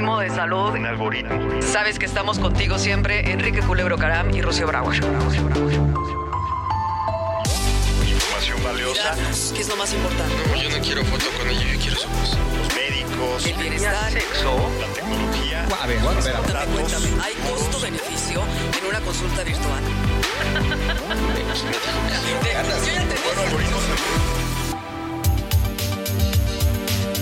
Algoritmo de salud. Un algoritmo. Sabes que estamos contigo siempre, Enrique Culebro Caram y Rocío Brauer. Información valiosa. ¿Qué es lo más importante? No, yo no quiero foto con ella, yo quiero su voz. Los médicos. El bienestar. Sexo. La tecnología. A ver, bueno, espera. Cuéntame, cuéntame, ¿hay costo-beneficio en una consulta virtual? Yo ya te.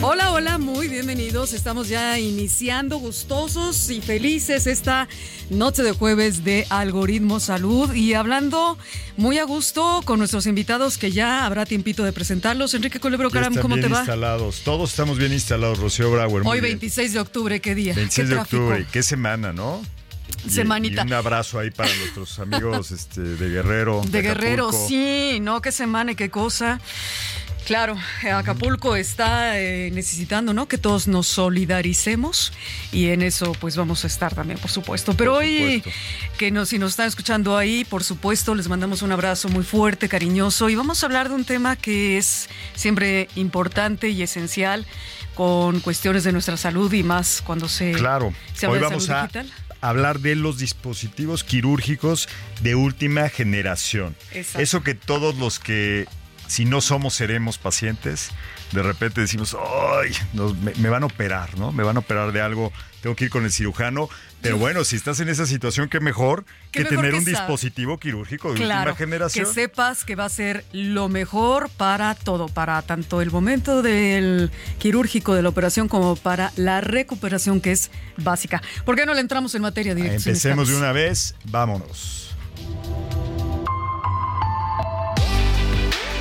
Hola, hola, muy bienvenidos. Estamos ya iniciando gustosos y felices esta noche de jueves de Algoritmo Salud y hablando muy a gusto con nuestros invitados que ya habrá tiempito de presentarlos. Enrique Culebro Caram, ¿cómo bien te va? instalados. Todos estamos bien instalados, Rocío Brauer. muy Hoy bien. 26 de octubre, ¿qué día? 26 ¿Qué de octubre. tráfico? Qué semana, ¿no? Y- Semanita. Y un abrazo ahí para nuestros amigos este, de Guerrero. De Guerrero, Acapulco. sí, no, qué semana y qué cosa. Claro, Acapulco está eh, necesitando, ¿no? Que todos nos solidaricemos y en eso pues vamos a estar también, por supuesto. Pero Por hoy que nos, si nos están escuchando ahí, por supuesto, les mandamos un abrazo muy fuerte, cariñoso y vamos a hablar de un tema que es siempre importante y esencial con cuestiones de nuestra salud y más cuando se, Claro. se habla Hoy de vamos salud a digital. hablar de los dispositivos quirúrgicos de última generación. Exacto. Eso que todos los que, si no somos, seremos pacientes, de repente decimos, ¡ay! nos- me, me van a operar, ¿no? Me van a operar de algo, tengo que ir con el cirujano. Pero bueno, si estás en esa situación, qué mejor Qué que mejor tener que un dispositivo quirúrgico de Claro, última generación. que sepas que va a ser lo mejor para todo, para tanto el momento del quirúrgico de la operación como para la recuperación que es básica. ¿Por qué no le entramos en materia directa? Empecemos de una vez, vámonos.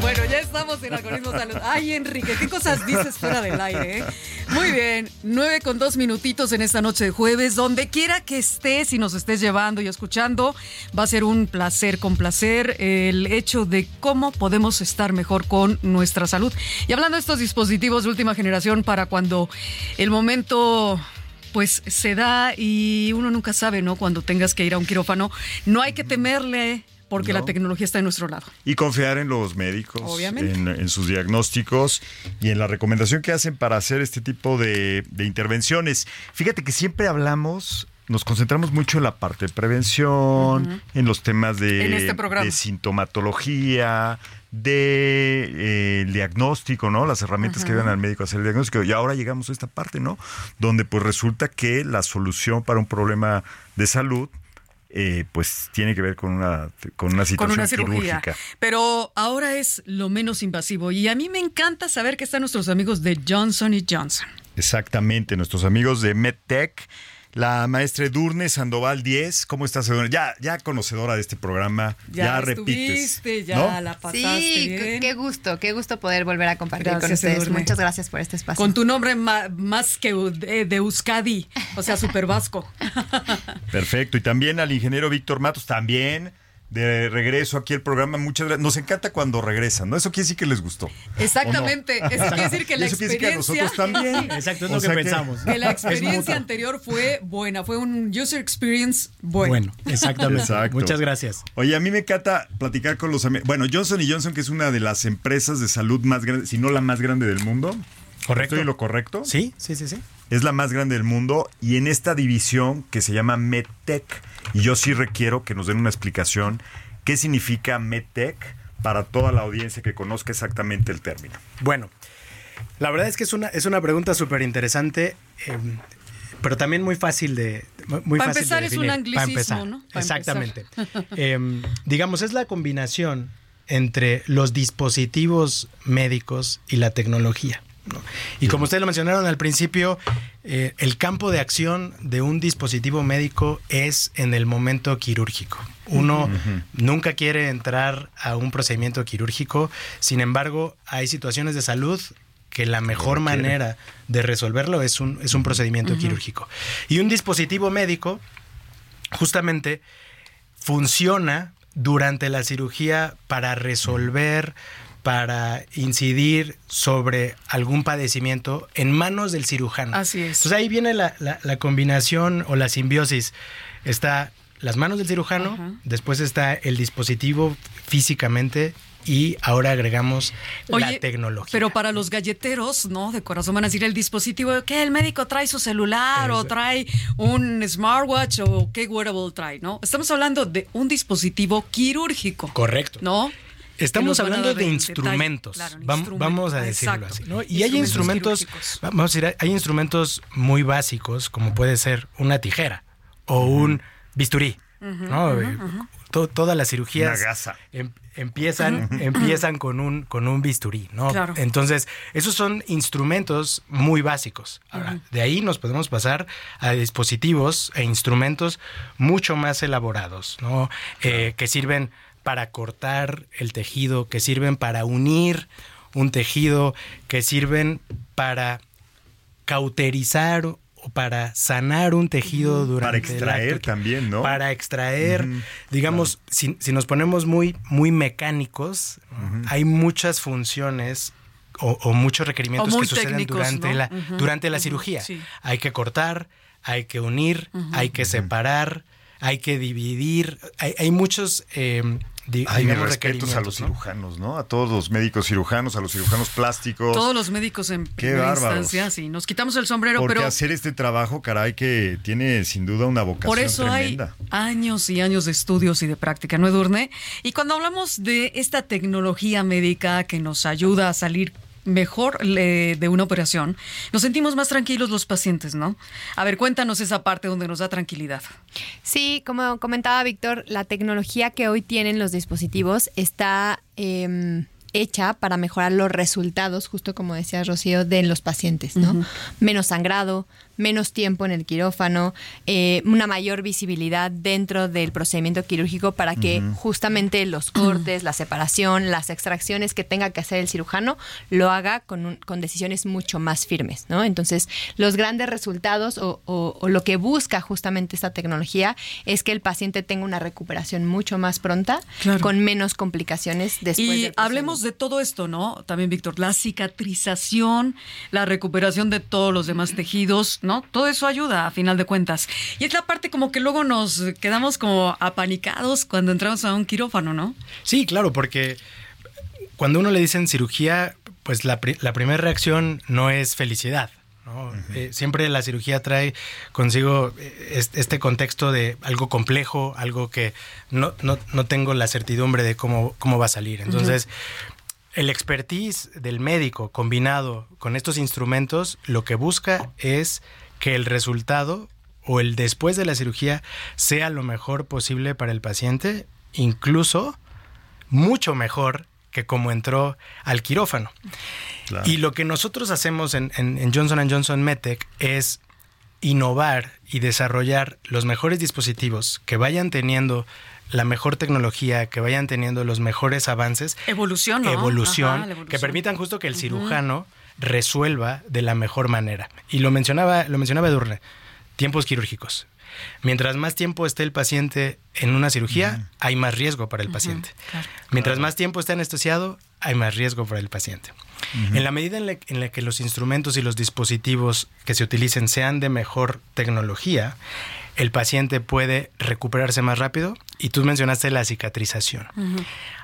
Bueno, ya estamos en Algoritmo Salud. Ay, Enrique, ¿qué cosas dices fuera del aire? eh? Muy bien, nueve con dos minutitos en esta noche de jueves. Donde quiera que estés y nos estés llevando y escuchando, va a ser un placer, con placer, el hecho de cómo podemos estar mejor con nuestra salud. Y hablando de estos dispositivos de última generación para cuando el momento pues se da y uno nunca sabe, ¿no? Cuando tengas que ir a un quirófano, no hay que temerle porque la No. tecnología está en nuestro lado. Y confiar en los médicos, Obviamente. En, en sus diagnósticos y en la recomendación que hacen para hacer este tipo de, de intervenciones. Fíjate que siempre hablamos, nos concentramos mucho en la parte de prevención, en los temas de, este de sintomatología, de eh, el diagnóstico, ¿no? Las herramientas que ayudan al médico a hacer el diagnóstico. Y ahora llegamos a esta parte, ¿no? Donde pues resulta que la solución para un problema de salud eh, pues tiene que ver con una, con una con situación una cirugía. quirúrgica. Pero ahora es lo menos invasivo y a mí me encanta saber que están nuestros amigos de Johnson Johnson. Exactamente, nuestros amigos de MedTech, la maestra Edurne Sandoval 10, ¿cómo estás Edurne? Ya, ya conocedora de este programa, ya, repites. estuviste, ya ¿no? la pasaste Sí, bien. qué- gusto, qué gusto poder volver a compartir con ustedes. Edurne. Muchas gracias por este espacio. Con tu nombre más que de Euskadi, o sea, super vasco. Perfecto, y también al ingeniero Víctor Matos, también de regreso aquí al programa, muchas gracias. Nos encanta cuando regresan, ¿no? Eso quiere decir que les gustó. Exactamente, eso quiere decir que Y la eso quiere decir que a experiencia... nosotros también. Exacto, es O lo que pensamos. Que la experiencia anterior fue buena, fue un user experience bueno. Bueno, exactamente. Exacto. Muchas gracias. Oye, a mí me encanta platicar con los amigos. Bueno, Johnson Johnson, que es una de las empresas de salud más grandes, si no la más grande del mundo. Correcto. ¿Estoy lo correcto? Sí, sí, sí, sí. Es la más grande del mundo y en esta división que se llama MedTech, y yo sí requiero que nos den una explicación qué significa MedTech para toda la audiencia que conozca exactamente el término. Bueno, la verdad es que es una, es una pregunta súper interesante, eh, pero también muy fácil de muy Para fácil de empezar, es un definir. anglicismo, Para empezar, ¿no? Para Exactamente. Eh, digamos, es la combinación entre los dispositivos médicos y la tecnología. ¿No? Y como ustedes lo mencionaron al principio, eh, el campo de acción de un dispositivo médico es en el momento quirúrgico. Uno nunca quiere entrar a un procedimiento quirúrgico, sin embargo, hay situaciones de salud que la mejor manera de resolverlo es un, es un procedimiento quirúrgico. Y un dispositivo médico justamente funciona durante la cirugía para resolver, para incidir sobre algún padecimiento en manos del cirujano. Así es. Entonces ahí viene la, la- la combinación o la simbiosis. Está las manos del cirujano, Ajá. después está el dispositivo físicamente y ahora agregamos la tecnología. Pero para los galleteros, ¿no? De corazón van a decir el dispositivo, que el médico trae su celular o trae un smartwatch o qué wearable trae, ¿no? Estamos hablando de un dispositivo quirúrgico. Correcto. ¿No? Estamos hablando de detalle. instrumentos. Claro, Vam- instrumento. Vamos a decirlo Exacto. así. ¿no? Y hay instrumentos, vamos a decir, hay instrumentos muy básicos, como puede ser una tijera o un bisturí. ¿no? Eh, to- todas las cirugías Una gasa. em- empiezan, empiezan con un, con un bisturí, ¿no? Claro. Entonces, esos son instrumentos muy básicos. Ahora, de ahí nos podemos pasar a dispositivos e instrumentos mucho más elaborados, ¿no? Eh, que sirven para cortar el tejido, que sirven para unir un tejido, que sirven para cauterizar o para sanar un tejido durante Para el extraer acto, también, ¿no? Para extraer, digamos, si, si nos ponemos muy, muy mecánicos, hay muchas funciones o, o muchos requerimientos O que suceden técnicos, durante, ¿no? la, durante la cirugía. sí. Hay que cortar, hay que unir, hay que separar, hay que dividir. Hay, hay muchos, eh, Ay, mis digamos, respetos a los cirujanos, ¿no? A todos los médicos cirujanos, a los cirujanos plásticos. Todos los médicos en Qué primera bárbaros. instancia, sí. Nos quitamos el sombrero, Porque pero hacer este trabajo, caray, que tiene sin duda una vocación Por eso tremenda. hay años y años de estudios y de práctica, ¿no, Edurne? Y cuando hablamos de esta tecnología médica que nos ayuda a salir mejor le- de una operación, nos sentimos más tranquilos los pacientes, ¿no? A ver, cuéntanos esa parte donde nos da tranquilidad. Sí, como comentaba Víctor, la tecnología que hoy tienen los dispositivos está em, hecha para mejorar los resultados, justo como decía Rocío, de los pacientes, ¿no? Menos sangrado, menos tiempo en el quirófano, eh, una mayor visibilidad dentro del procedimiento quirúrgico para que justamente los cortes, la separación, las extracciones que tenga que hacer el cirujano lo haga con, un- con decisiones mucho más firmes, ¿no? Entonces, los grandes resultados o, o- o lo que busca justamente esta tecnología es que el paciente tenga una recuperación mucho más pronta, Claro. con menos complicaciones después Y del hablemos de todo esto, ¿no? También, Víctor, la cicatrización, la recuperación de todos los demás tejidos, ¿no? Todo eso ayuda, a final de cuentas. Y es la parte como que luego nos quedamos como apanicados cuando entramos a un quirófano, ¿no? Sí, claro, porque cuando uno le dicen cirugía, pues la, pri- la primera reacción no es felicidad. ¿no? Eh, siempre la cirugía trae consigo eh, es- este contexto de algo complejo, algo que no, no, no tengo la certidumbre de cómo, cómo va a salir. Entonces, el expertise del médico combinado con estos instrumentos lo que busca es que el resultado o el después de la cirugía sea lo mejor posible para el paciente, incluso mucho mejor que como entró al quirófano. Claro. Y lo que nosotros hacemos en, en- en Johnson Johnson MedTech es innovar y desarrollar los mejores dispositivos que vayan teniendo la mejor tecnología, que vayan teniendo los mejores avances, Evolución, ¿no? evolución, Ajá, la evolución. que permitan justo que el cirujano resuelva de la mejor manera. Y lo mencionaba, lo mencionaba Edurne, tiempos quirúrgicos. Mientras más tiempo esté el paciente en una cirugía, hay más riesgo para el paciente. Mientras más tiempo esté anestesiado, hay más riesgo para el paciente. En la medida en la, en la que los instrumentos y los dispositivos que se utilicen sean de mejor tecnología, el paciente puede recuperarse más rápido y tú mencionaste la cicatrización.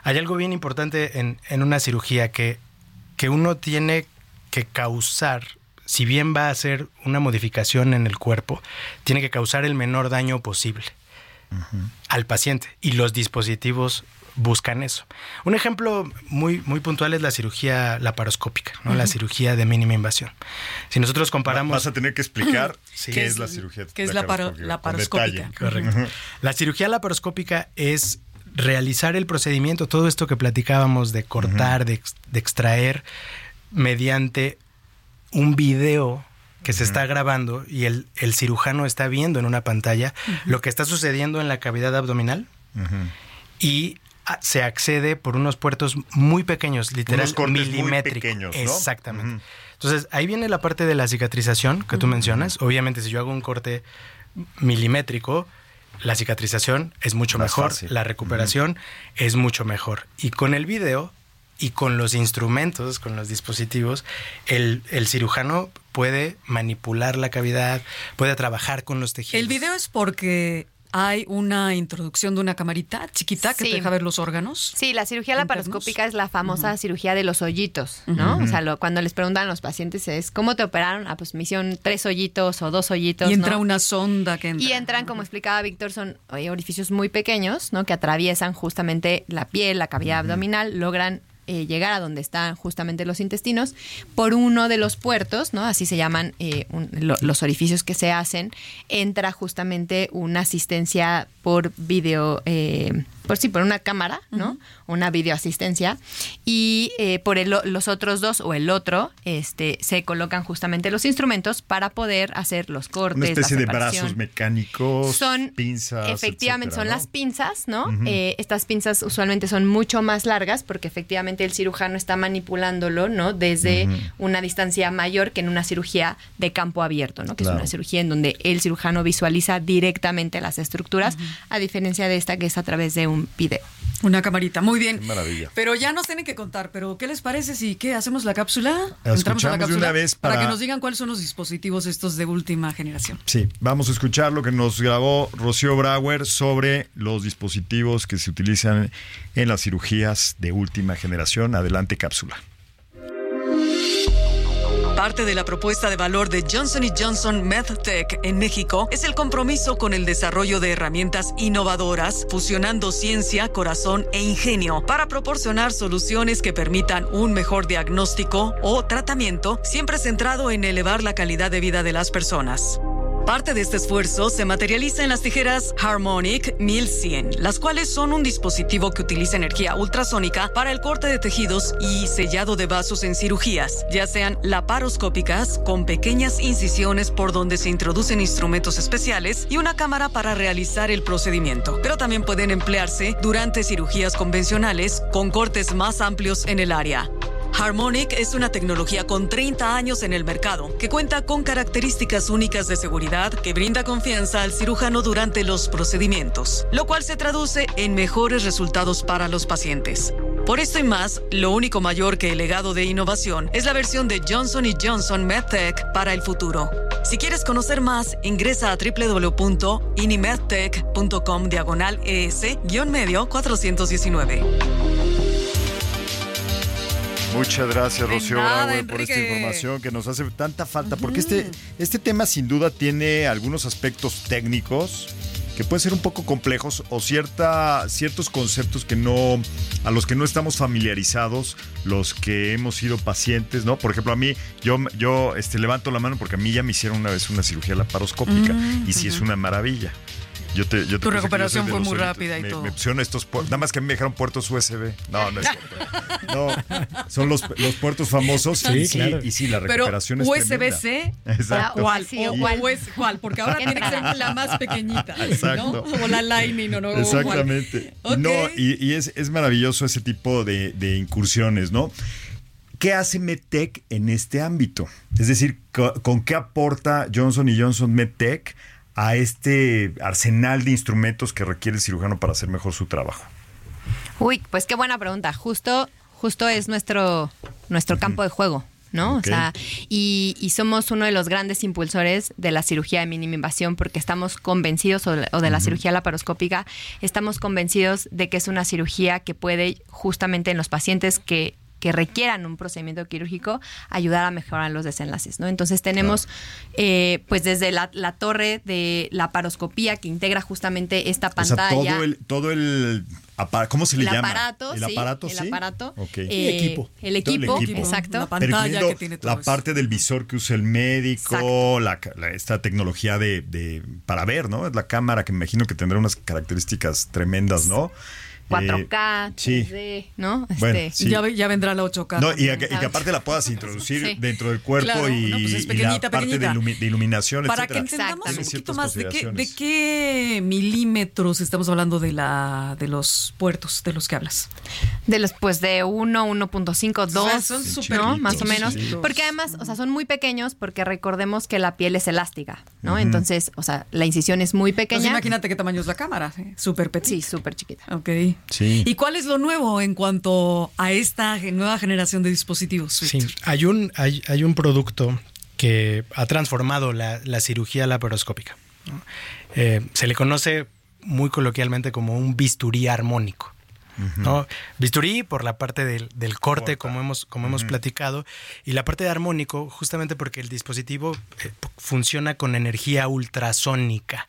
Hay algo bien importante en, en una cirugía que, que uno tiene que causar, si bien va a hacer una modificación en el cuerpo, tiene que causar el menor daño posible al paciente y los dispositivos buscan eso. Un ejemplo muy, muy puntual es la cirugía laparoscópica, ¿no? la cirugía de mínima invasión. Si nosotros comparamos... Vas a tener que explicar Sí. qué ¿Qué es, es- la cirugía qué es la paro- laparoscópica, laparoscópica? Correcto. La cirugía laparoscópica es realizar el procedimiento, todo esto que platicábamos de cortar, de, de extraer, mediante un video que se está grabando y el, el cirujano está viendo en una pantalla lo que está sucediendo en la cavidad abdominal y se accede por unos puertos muy pequeños, literal Unos cortes muy milimétricos. pequeños, ¿no? Exactamente. Entonces, ahí viene la parte de la cicatrización que tú mencionas. Obviamente, si yo hago un corte milimétrico, la cicatrización es mucho Más mejor, fácil. la recuperación es mucho mejor. Y con el video y con los instrumentos, con los dispositivos, el, el cirujano puede manipular la cavidad, puede trabajar con los tejidos. El video es porque hay una introducción de una camarita chiquita que Sí. te deja ver los órganos. Sí, la cirugía internos. laparoscópica es la famosa cirugía de los hoyitos, ¿no? O sea, lo- cuando les preguntan a los pacientes es, ¿cómo te operaron? Ah, pues me hicieron tres hoyitos o dos hoyitos, Y entra ¿no? una sonda que entra. Y entran, como explicaba Víctor, son orificios muy pequeños, ¿no? Que atraviesan justamente la piel, la cavidad abdominal, logran eh, llegar a donde están justamente los intestinos por uno de los puertos, ¿no? Así se llaman eh, lo- los orificios que se hacen. Entra justamente una asistencia por video, eh, por sí, por una cámara, ¿no? Una videoasistencia. Y eh, por el o- los otros dos o el otro, este, se colocan justamente los instrumentos para poder hacer los cortes. Una la especie de brazos mecánicos, Son, pinzas. efectivamente, etcétera, son ¿no? las pinzas, ¿no? Eh, estas pinzas usualmente son mucho más largas porque efectivamente el cirujano está manipulándolo, ¿no? Desde una distancia mayor que en una cirugía de campo abierto, ¿no? Que Claro. es una cirugía en donde el cirujano visualiza directamente las estructuras, a diferencia de esta que es a través de un video. Una camarita, muy bien. Qué maravilla. Pero ya nos tienen que contar, pero ¿qué les parece si qué hacemos la cápsula? La Entramos a la escuchamos de una vez para- que nos digan cuáles son los dispositivos estos de última generación. Sí, vamos a escuchar lo que nos grabó Rocío Brauer sobre los dispositivos que se utilizan en las cirugías de última generación. Adelante, cápsula. Parte de la propuesta de valor de Johnson Johnson MedTech en México es el compromiso con el desarrollo de herramientas innovadoras, fusionando ciencia, corazón e ingenio para proporcionar soluciones que permitan un mejor diagnóstico o tratamiento, siempre centrado en elevar la calidad de vida de las personas. Parte de este esfuerzo se materializa en las tijeras Harmonic 1100, las cuales son un dispositivo que utiliza energía ultrasónica para el corte de tejidos y sellado de vasos en cirugías, ya sean laparoscópicas con pequeñas incisiones por donde se introducen instrumentos especiales y una cámara para realizar el procedimiento. Pero también pueden emplearse durante cirugías convencionales con cortes más amplios en el área. Harmonic es una tecnología con 30 años en el mercado, que cuenta con características únicas de seguridad que brinda confianza al cirujano durante los procedimientos, lo cual se traduce en mejores resultados para los pacientes. Por esto y más, lo único mayor que el legado de innovación es la versión de Johnson Johnson MedTech para el futuro. Si quieres conocer más, ingresa a www.inimedtech.com diagonal ES-medio 419. Muchas gracias, Rocío nada, por esta información que nos hace tanta falta, porque este, este tema sin duda tiene algunos aspectos técnicos que pueden ser un poco complejos o cierta, ciertos conceptos que no, a los que no estamos familiarizados, los que hemos sido pacientes, ¿no? Por ejemplo, a mí, yo, yo este, levanto la mano porque a mí ya me hicieron una vez una cirugía laparoscópica y sí es una maravilla. Yo te, yo te Tu recuperación fue muy rápida y me, todo. Me pusieron estos puertos, nada más que me dejaron puertos USB. No, no es cierto. No, son los, los puertos famosos. Sí, y, sí, claro. y sí, la Pero recuperación es USB-C, Exacto. ¿cuál? Sí, o, o cuál. o ¿cuál? Porque ahora tiene que ser la más pequeñita. Exacto. ¿no? O la Lightning o no. o. Exactamente. Ok. No, y, y es, es maravilloso ese tipo de, de incursiones, ¿no? ¿Qué hace MedTech en este ámbito? Es decir, co- ¿con qué aporta Johnson Johnson MedTech a este arsenal de instrumentos que requiere el cirujano para hacer mejor su trabajo? Uy, pues qué buena pregunta. Justo, justo es nuestro, nuestro campo de juego. ¿no? O sea, y, y somos uno de los grandes impulsores de la cirugía de mínima invasión porque estamos convencidos, o de, o de la cirugía laparoscópica, estamos convencidos de que es una cirugía que puede justamente en los pacientes que que requieran un procedimiento quirúrgico, ayudar a mejorar los desenlaces, ¿no? Entonces tenemos, eh, pues desde la, la torre de la paroscopía que integra justamente esta O sea, pantalla. todo el, todo el ¿cómo se le el llama? aparato, el sí, aparato, el sí. aparato, Ok. eh, equipo. el Todo el equipo, equipo. exacto. La pantalla que tiene todo la eso. parte del visor que usa el médico, la, la- esta tecnología de, de- para ver, ¿no? Es la cámara que me imagino que tendrá unas características tremendas, ¿no? 4K, Eh, sí. 3D, ¿no? Bueno, Este, sí. Ya, ya vendrá la 8K. No, y, a- y que aparte la puedas introducir Sí. dentro del cuerpo Claro, y, no, pues es y pequeñita, la parte de, ilumi- de iluminación, Para que etcétera. entendamos Tiene un poquito más de qué, de qué milímetros estamos hablando de la de los puertos de los que hablas. De los, pues de 1, 1.5, 2, O sea, son súper ¿no? Más o menos. Porque además, o sea, son muy pequeños porque recordemos que la piel es elástica, ¿no? Entonces, o sea, la incisión es muy Entonces, pequeña. imagínate qué tamaño es la cámara, ¿eh? súper petit. Sí, súper chiquita. Ok. Sí. ¿Y cuál es lo nuevo en cuanto a esta nueva generación de dispositivos? Sí, hay un, hay, hay un producto que ha transformado la, la cirugía laparoscópica. ¿no? Eh, se le conoce muy coloquialmente como un bisturí armónico. ¿No? Bisturí por la parte del, del corte, como hemos, como hemos platicado, y la parte de armónico, justamente porque el dispositivo eh, funciona con energía ultrasónica,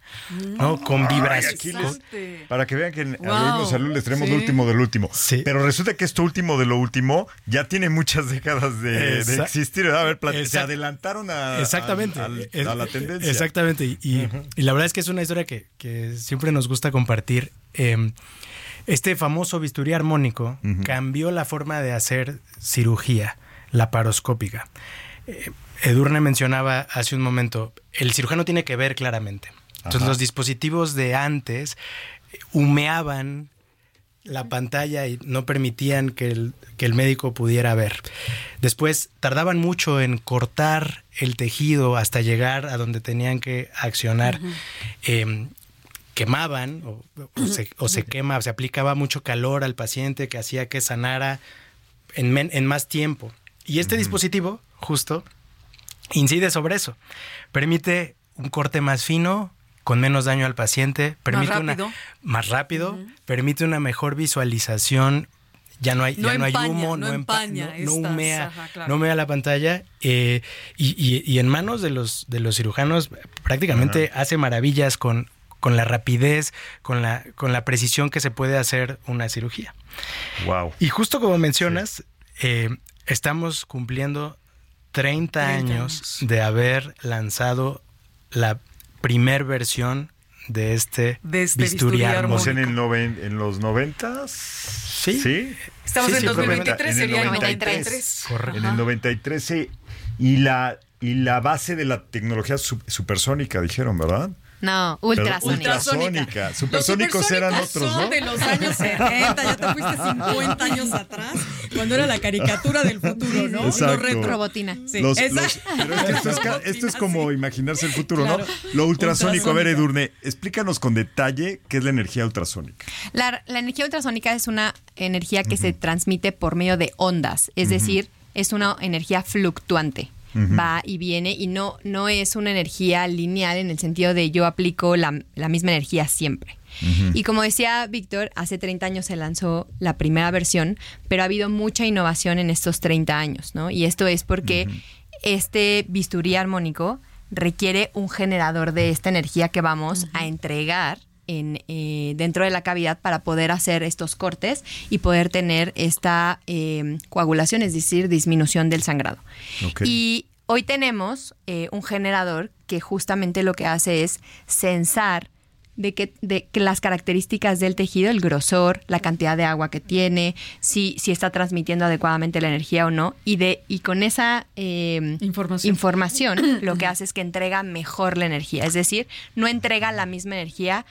¿no? con Ay, vibración. para que vean que en Wow. Algoritmo Salud les tenemos Sí. lo último del último. Sí. Pero resulta que esto último de lo último ya tiene muchas décadas de, existir. ¿verdad? A ver, se adelantaron a, Exactamente. a la tendencia. Exactamente. Y, y- y la verdad es que es una historia que, que siempre nos gusta compartir. Eh, este famoso bisturí armónico cambió la forma de hacer cirugía laparoscópica. Eh, Edurne mencionaba hace un momento, el cirujano tiene que ver claramente. Entonces Ajá. los dispositivos de antes eh, humeaban la pantalla y no permitían que el, que el médico pudiera ver. Después tardaban mucho en cortar el tejido hasta llegar a donde tenían que accionar. Eh, quemaban o, o se, o se quema, se aplicaba mucho calor al paciente que hacía que sanara en, men- en más tiempo. Y este dispositivo, justo, incide sobre eso. Permite un corte más fino, con menos daño al paciente, permite una rápido. más rápido, permite una mejor visualización. Ya no hay, No ya no hay humo, no no, empa- empaña no- estas, humea, ajá, claro. no humea la pantalla. eh, y, y- y en manos de los, de los cirujanos prácticamente hace maravillas con, con la rapidez, con la, con la precisión que se puede hacer una cirugía. Wow. Y justo como mencionas, eh, estamos cumpliendo 30, 30 años años. de haber lanzado la primer versión de este, De este bisturí bisturí armónico. En, el noven- en los noventas. Sí. Sí. Estamos Sí, en sí, 2023, en el sería el 93. 93. Correcto. En el 93, sí. Y la, y la base de la tecnología su- supersónica, dijeron, ¿verdad? No, ultrasónica. ultrasónica. Supersónicos eran supersónicos otros, son ¿no? de los años 70, ya te fuiste 50 años atrás, cuando era la caricatura del futuro, ¿no? Exacto. Lo retro- Robotina. Sí, Los- los- pero es que esto, es, esto es como imaginarse el futuro, Claro. ¿no? Lo ultrasónico. A ver. Edurne, explícanos con detalle qué es la energía ultrasónica. La, la energía ultrasónica es una energía que se transmite por medio de ondas, es decir, es una energía fluctuante. Va y viene y no, no es una energía lineal en el sentido de yo aplico la, la misma energía siempre. Y como decía Víctor, hace 30 años se lanzó la primera versión, pero ha habido mucha innovación en estos 30 años, ¿no? Y esto es porque este bisturí armónico requiere un generador de esta energía que vamos a entregar en, eh, dentro de la cavidad para poder hacer estos cortes y poder tener esta eh, coagulación, es decir, disminución del sangrado. Y hoy tenemos eh, un generador que justamente lo que hace es censar de que, de que las características del tejido, el grosor, la cantidad de agua que tiene, si, si está transmitiendo adecuadamente la energía o no, y de y con esa eh, Información. información lo que hace es que entrega mejor la energía, es decir, no entrega la misma energía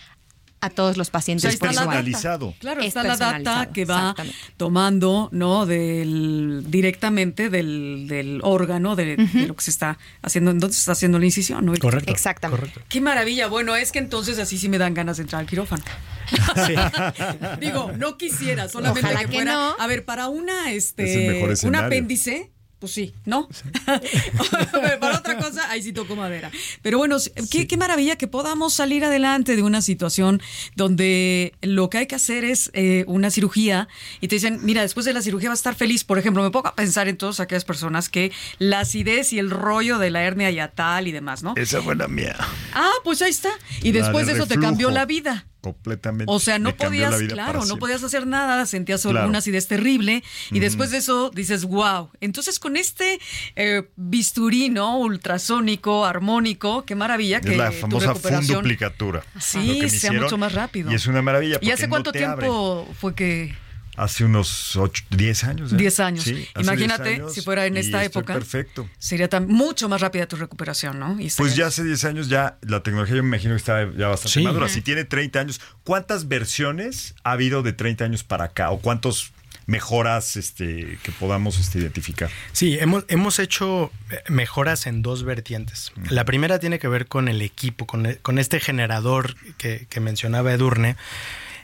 a todos los O pacientes sea, está. Personalizado. Claro, Es está la data que va tomando, ¿no? Del, directamente del, del órgano, de, de lo que se está haciendo, en donde se está haciendo la incisión, ¿no? Correcto. Exactamente. correcto. Qué maravilla. Bueno, es que entonces así sí me dan ganas de entrar al quirófano. Digo, no quisiera, solamente Ojalá que, que fuera. no. A ver, para una, Es este, un apéndice. Pues sí, ¿no? Para otra cosa, ahí sí toco madera. Pero bueno, qué, qué maravilla que podamos salir adelante de una situación donde lo que hay que hacer es eh, una cirugía y te dicen, mira, después de la cirugía vas a estar feliz. Por ejemplo, me pongo a pensar en todas aquellas personas que la acidez y el rollo de la hernia yatal y demás, ¿no? Esa fue la mía. Ah, pues ahí está. Y La después de de eso te cambió la vida. Completamente. O sea, no podías, la claro, no podías hacer nada, sentías Claro. una acidez terrible y después de eso dices, wow. Entonces con este eh, bisturí, ¿no? Ultrasónico, armónico, qué maravilla que Es la tu famosa funduplicatura. Sí, que sea hicieron, mucho más rápido. Y es una maravilla. ¿Y hace cuánto tiempo fue que Hace unos 8, 10 años. ¿eh? 10 años. Sí, hace Imagínate 10 años si fuera en y esta estoy época. Perfecto. sería tan, mucho más rápida tu recuperación, ¿no? Y Pues ya hace 10 años ya la tecnología yo me imagino que está ya bastante Sí. madura. Si tiene 30 años, ¿cuántas versiones ha habido de 30 años para acá? ¿O cuántos mejoras este, que podamos este, identificar? Sí, hemos, hemos hecho eh, mejoras en dos vertientes. La primera tiene que ver con el equipo, con, con este generador que, que mencionaba Edurne,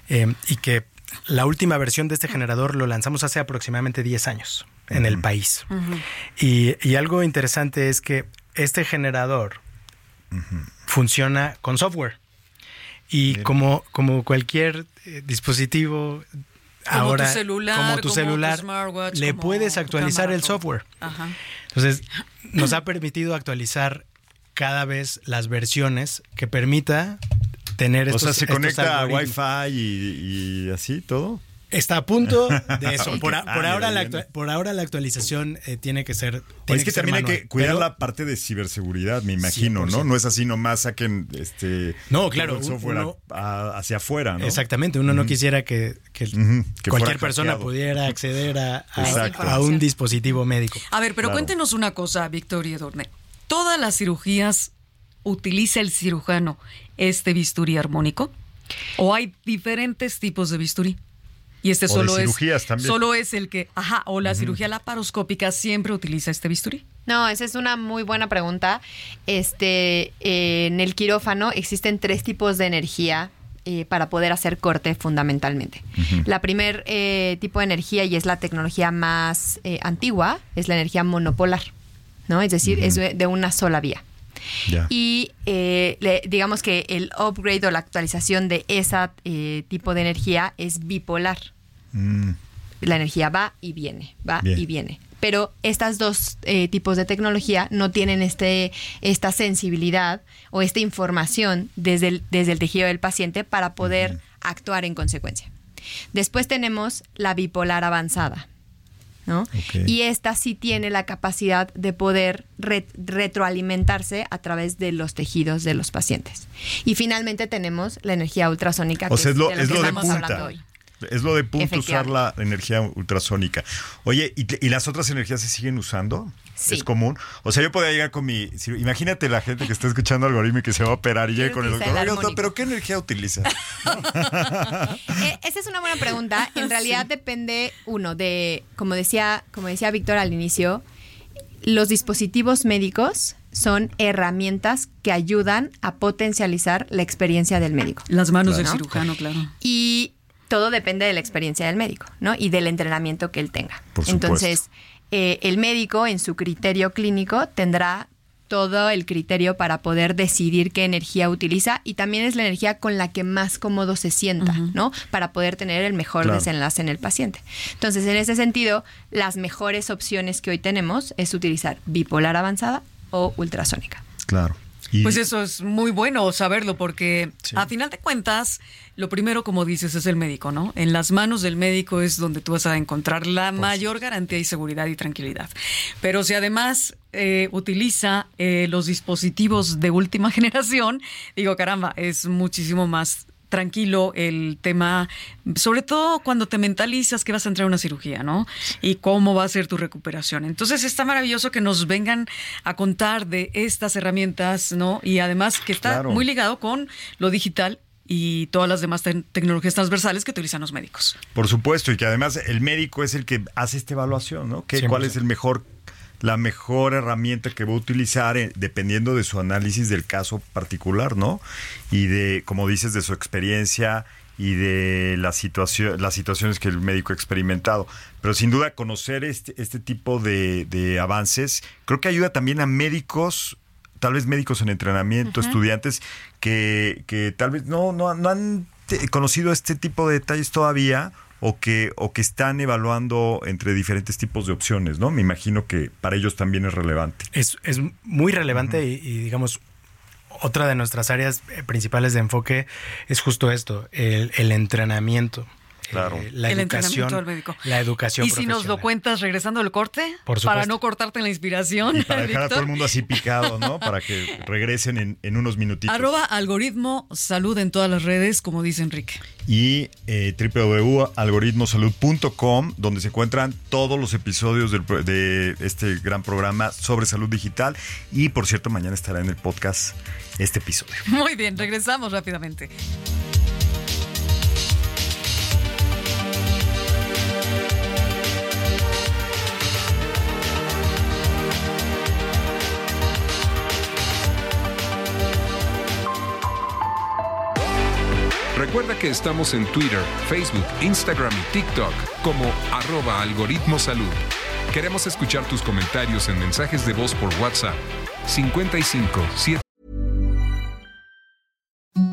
eh, y que la última versión de este generador lo lanzamos hace aproximadamente 10 años en el país. Y, y algo interesante es que este generador funciona con software. Y como, como cualquier eh, dispositivo Como ahora, tu celular, como tu como tu celular, smartwatch, le como puedes tu actualizar cámara, el software. Ajá. Entonces, nos ha permitido actualizar cada vez las versiones que permita tener o sea, se conecta a. Wi-Fi y, y así todo. Está a punto de eso. Por, a- por Ah, ahora, la por ahora la actualización eh, tiene que ser. Tiene es que, ser también hay que cuidar Pero- la parte de ciberseguridad, me imagino, ¿no? 100%. No es así nomás saquen este No, claro, todo el software uno- a- a- hacia afuera, ¿no? Exactamente, uno no quisiera que, que que cualquier persona hackeado. pudiera acceder a, a- un dispositivo médico. A ver, pero Claro. cuéntenos una cosa, Victoria Dorne. ¿Todas las cirugías utiliza el cirujano este bisturí armónico? ¿O hay diferentes tipos de bisturí? Y este O de solo es cirugías también. solo es el que, ajá, o la cirugía laparoscópica siempre utiliza este bisturí. No, esa es una muy buena pregunta. Este, eh, en el quirófano existen tres tipos de energía eh, para poder hacer corte fundamentalmente. La primer eh, tipo de energía, y es la tecnología más eh, antigua, es la energía monopolar, ¿no? Es decir, es de, de una sola vía. Y eh, le- digamos que el upgrade o la actualización de ese tipo de energía es bipolar Mm, la energía va y viene, va Bien. y viene. Pero estas dos eh, tipos de tecnología no tienen este, esta sensibilidad o esta información desde el, desde el tejido del paciente para poder actuar en consecuencia. Después tenemos la bipolar avanzada. Y esta sí tiene la capacidad de poder re- retroalimentarse a través de los tejidos de los pacientes. Y finalmente tenemos la energía ultrasónica, O que sea, es lo, de lo es que lo de estamos hablando punta. hoy. Es lo de punto usar la energía ultrasónica. Oye, ¿y, y las otras energías se siguen usando? Sí. Es común. O sea, yo podría llegar con mi. si- imagínate la gente que está escuchando algoritmo y que se va a operar y con el doctor. ¿pero qué energía utiliza? Eh, esa es una buena pregunta. En realidad depende, uno, de, como decía, como decía Víctor al inicio, los dispositivos médicos son herramientas que ayudan a potencializar la experiencia del médico. Las manos Claro. del cirujano, claro. Y todo depende de la experiencia del médico, ¿no? Y del entrenamiento que él tenga. Por supuesto. Entonces, eh, el médico en su criterio clínico tendrá todo el criterio para poder decidir qué energía utiliza y también es la energía con la que más cómodo se sienta, ¿no? Para poder tener el mejor Claro. desenlace en el paciente. Entonces, en ese sentido, las mejores opciones que hoy tenemos es utilizar bipolar avanzada o ultrasónica. Claro. Y- Pues eso es muy bueno saberlo porque a final de cuentas, lo primero, como dices, es el médico, ¿no? En las manos del médico es donde tú vas a encontrar la mayor garantía y seguridad y tranquilidad. Pero si además eh, utiliza eh, los dispositivos de última generación, digo, caramba, es muchísimo más tranquilo el tema, sobre todo cuando te mentalizas que vas a entrar a una cirugía, ¿no? Y cómo va a ser tu recuperación. Entonces está maravilloso que nos vengan a contar de estas herramientas, ¿no? Y además que está Claro. muy ligado con lo digital y todas las demás te- tecnologías transversales que utilizan los médicos. Por supuesto, y que además el médico es el que hace esta evaluación, ¿no? Que, 100%. ¿Cuál es el mejor, la mejor herramienta que va a utilizar eh, dependiendo de su análisis del caso particular, ¿no? Y de, como dices, de su experiencia y de la situación, las situaciones que el médico ha experimentado. Pero sin duda conocer este, este tipo de, de avances creo que ayuda también a médicos tal vez médicos en entrenamiento, estudiantes que, que tal vez no, no, no han te- conocido este tipo de detalles todavía o que, o que están evaluando entre diferentes tipos de opciones, ¿no? Me imagino que para ellos también es relevante. Es, es muy relevante y, y, digamos, otra de nuestras áreas eh, principales de enfoque es justo esto, el, el entrenamiento. Claro. Eh, la el educación. entrenamiento del médico. La educación Y si nos lo cuentas regresando del corte, Por para no cortarte la inspiración, Y para dejar a todo el mundo así picado, ¿no? Para que regresen en, en unos minutitos. Arroba algoritmo salud en todas las redes, como dice Enrique. y eh, www.algoritmosalud.com, donde se encuentran todos los episodios del de este gran programa sobre salud digital. Y por cierto, mañana estará en el podcast este episodio. Muy bien, regresamos rápidamente. Recuerda que estamos en Twitter, Facebook, Instagram y TikTok como arroba algoritmo salud. Queremos escuchar tus comentarios en mensajes de voz por WhatsApp 55 7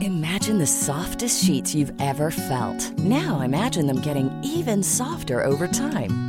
Imagine the softest sheets you've ever felt. Now imagine them getting even softer over time.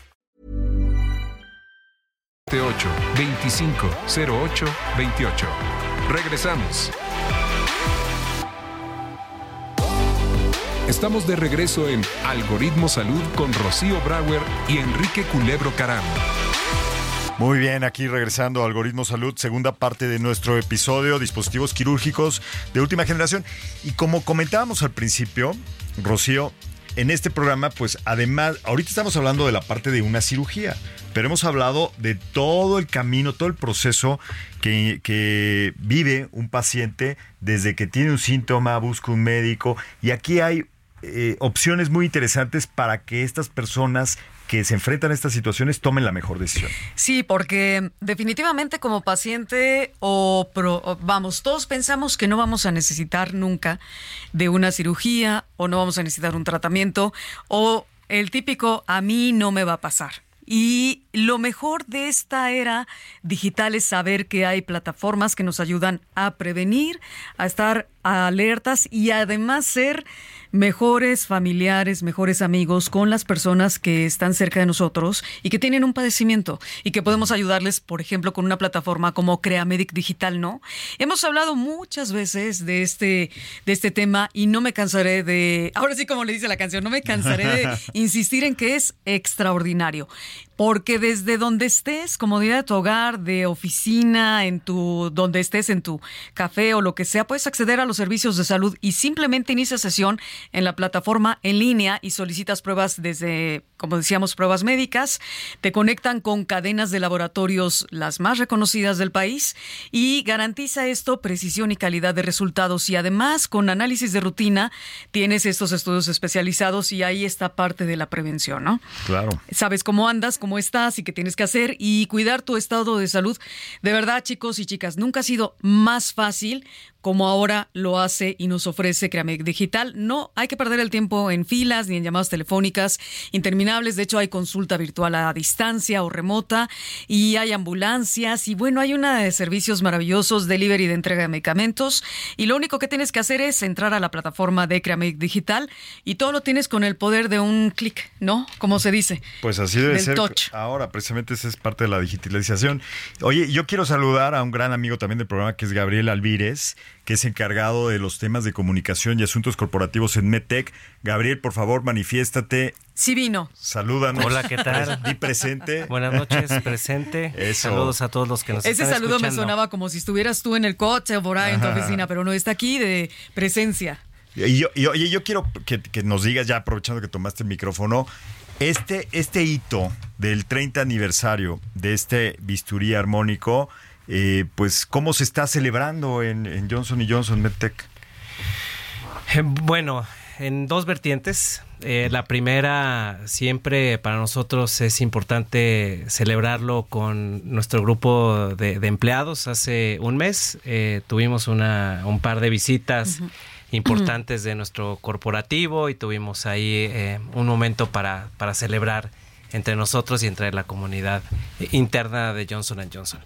8 25 08 28. Regresamos. Estamos de regreso en Algoritmo Salud con Rocío Brauer y Enrique Culebro Caram. Muy bien, aquí regresando a Algoritmo Salud, segunda parte de nuestro episodio, dispositivos quirúrgicos de última generación. Y como comentábamos al principio, Rocío, en este programa, pues además, ahorita estamos hablando de la parte de una cirugía, pero hemos hablado de todo el camino, todo el proceso que, vive un paciente desde que tiene un síntoma, busca un médico, y aquí hay eh, opciones muy interesantes para que estas personas que se enfrentan a estas situaciones tomen la mejor decisión. Sí, porque definitivamente como paciente o, o vamos, todos pensamos que no vamos a necesitar nunca de una cirugía o no vamos a necesitar un tratamiento o el típico a mí no me va a pasar. Y lo mejor de esta era digital es saber que hay plataformas que nos ayudan a prevenir, a estar alertas y además ser mejores familiares, mejores amigos con las personas que están cerca de nosotros y que tienen un padecimiento y que podemos ayudarles, por ejemplo, con una plataforma como CreaMedic Digital, ¿no? Hemos hablado muchas veces de este, de este tema y no me cansaré de, ahora sí como le dice la canción, no me cansaré de insistir en que es extraordinario. Porque desde donde estés, comodidad de tu hogar, de oficina, en tu, donde estés, en tu café o lo que sea, puedes acceder a los servicios de salud y simplemente inicia sesión en la plataforma en línea y solicitas pruebas desde, como decíamos, pruebas médicas. Te conectan con cadenas de laboratorios las más reconocidas del país y garantiza esto precisión y calidad de resultados. Y además, con análisis de rutina, tienes estos estudios especializados y ahí está parte de la prevención, ¿no? Claro. sabes cómo andas, cómo estás y qué tienes que hacer y cuidar tu estado de salud. De verdad, chicos y chicas, nunca ha sido más fácil como ahora lo hace y nos ofrece Creamec Digital. No hay que perder el tiempo en filas ni en llamadas telefónicas interminables. De hecho, hay consulta virtual a distancia o remota y hay ambulancias y bueno, hay una de servicios maravillosos, delivery de entrega de medicamentos y lo único que tienes que hacer es entrar a la plataforma de Creamec Digital y todo lo tienes con el poder de un clic, ¿no? Como se dice. Pues así debe Del ser. touch. Ahora, precisamente esa es parte de la digitalización. Oye, yo quiero saludar a un gran amigo también del programa que es Gabriel Alvírez, que es encargado de los temas de comunicación y asuntos corporativos en MedTech. Gabriel, por favor, manifiéstate. Sí vino. Salúdanos. Hola, ¿qué tal? Di presente. Buenas noches, presente. Eso. Saludos a todos los que nos Ese están saludo me sonaba como si estuvieras tú en el coche o por ahí en tu oficina, pero no está aquí de presencia. Y yo, yo quiero que, que nos digas, ya aprovechando que tomaste el micrófono, este, este hito del 30 aniversario de este bisturí armónico, eh, pues, ¿cómo se está celebrando en, en Johnson Johnson MedTech? Eh, Bueno, en dos vertientes. Eh, la primera, siempre para nosotros es importante celebrarlo con nuestro grupo de, de empleados. Hace un mes eh, tuvimos una, un par de visitas importantes de nuestro corporativo y tuvimos ahí eh, un momento para, para celebrar entre nosotros y entre la comunidad interna de Johnson Johnson.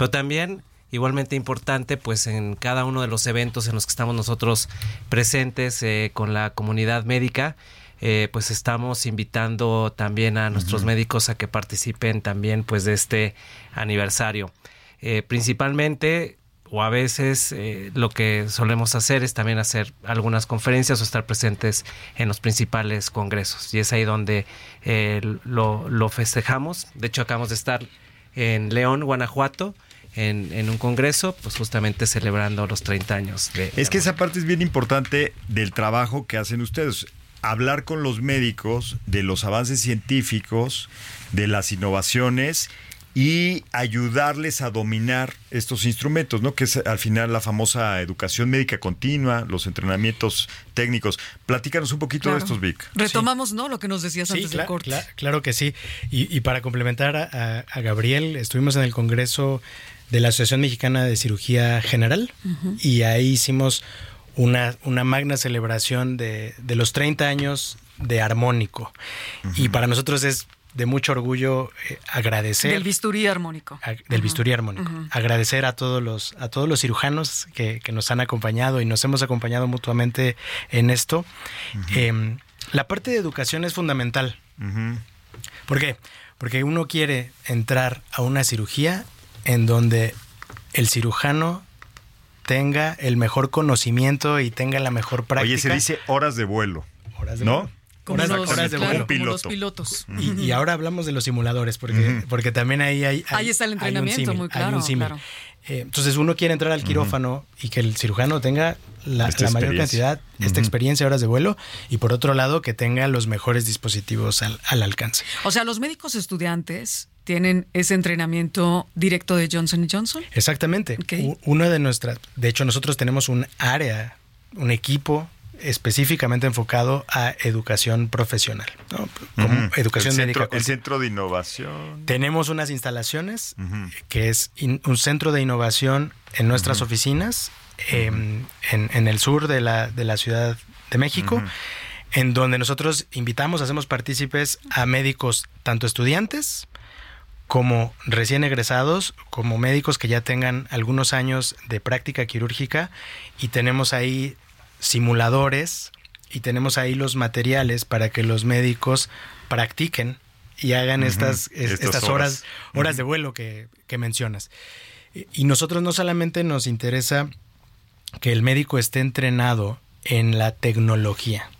Pero también igualmente importante pues en cada uno de los eventos en los que estamos nosotros presentes eh, con la comunidad médica eh, pues estamos invitando también a nuestros médicos a que participen también pues de este aniversario. Eh, principalmente o a veces eh, lo que solemos hacer es también hacer algunas conferencias o estar presentes en los principales congresos. Y es ahí donde lo, lo festejamos. De hecho acabamos de estar en León Guanajuato en, en un congreso, pues justamente celebrando los 30 años de... Es que esa parte es bien importante del trabajo que hacen ustedes. Hablar con los médicos de los avances científicos, de las innovaciones y ayudarles a dominar estos instrumentos, ¿no? Que es al final la famosa educación médica continua, los entrenamientos técnicos. Platícanos un poquito Claro. de estos, Vic. Retomamos, ¿no? Lo que nos decías Sí, antes del corte. cla- claro que sí. Y, y para complementar a Gabriel, estuvimos en el Congreso de la Asociación Mexicana de Cirugía General y ahí hicimos una, una magna celebración de, de los 30 años de Armónico. Y para nosotros es de mucho orgullo eh, agradecer Del bisturí armónico. a- del bisturí armónico. Agradecer a todos los, a todos los cirujanos que, que nos han acompañado y nos hemos acompañado mutuamente en esto. Eh, la parte de educación es fundamental. ¿Por qué? Porque uno quiere entrar a una cirugía en donde el cirujano tenga el mejor conocimiento y tenga la mejor práctica. Oye, se dice horas de vuelo. Horas de ¿no? vuelo. Como Horas- los- horas de Como vuelo. Como piloto. los pilotos. Y, y ahora hablamos de los simuladores, porque, porque también ahí hay, hay- Ahí está el entrenamiento, muy hay un claro, claro. Eh, entonces uno quiere entrar al quirófano y que el cirujano tenga la, Esta la mayor cantidad, esta Ujú. experiencia de horas de vuelo, y por otro lado que tenga los mejores dispositivos al, al alcance. O sea, los médicos estudiantes tienen ese entrenamiento directo de Johnson Johnson. Exactamente. U- Una de nuestras, de hecho nosotros tenemos un área, un equipo específicamente enfocado a educación profesional, ¿no? como educación el médica. centro, el centro de innovación. Tenemos unas instalaciones que es in- un centro de innovación en nuestras oficinas em, en, en el sur de la, de la Ciudad de México, en donde nosotros invitamos, hacemos partícipes a médicos, tanto estudiantes como recién egresados, como médicos que ya tengan algunos años de práctica quirúrgica y tenemos ahí simuladores y tenemos ahí los materiales para que los médicos practiquen y hagan estas, es- Estas estas, horas. horas, horas de vuelo que, que mencionas. Y- Y nosotros no solamente nos interesa que el médico esté entrenado en la tecnología,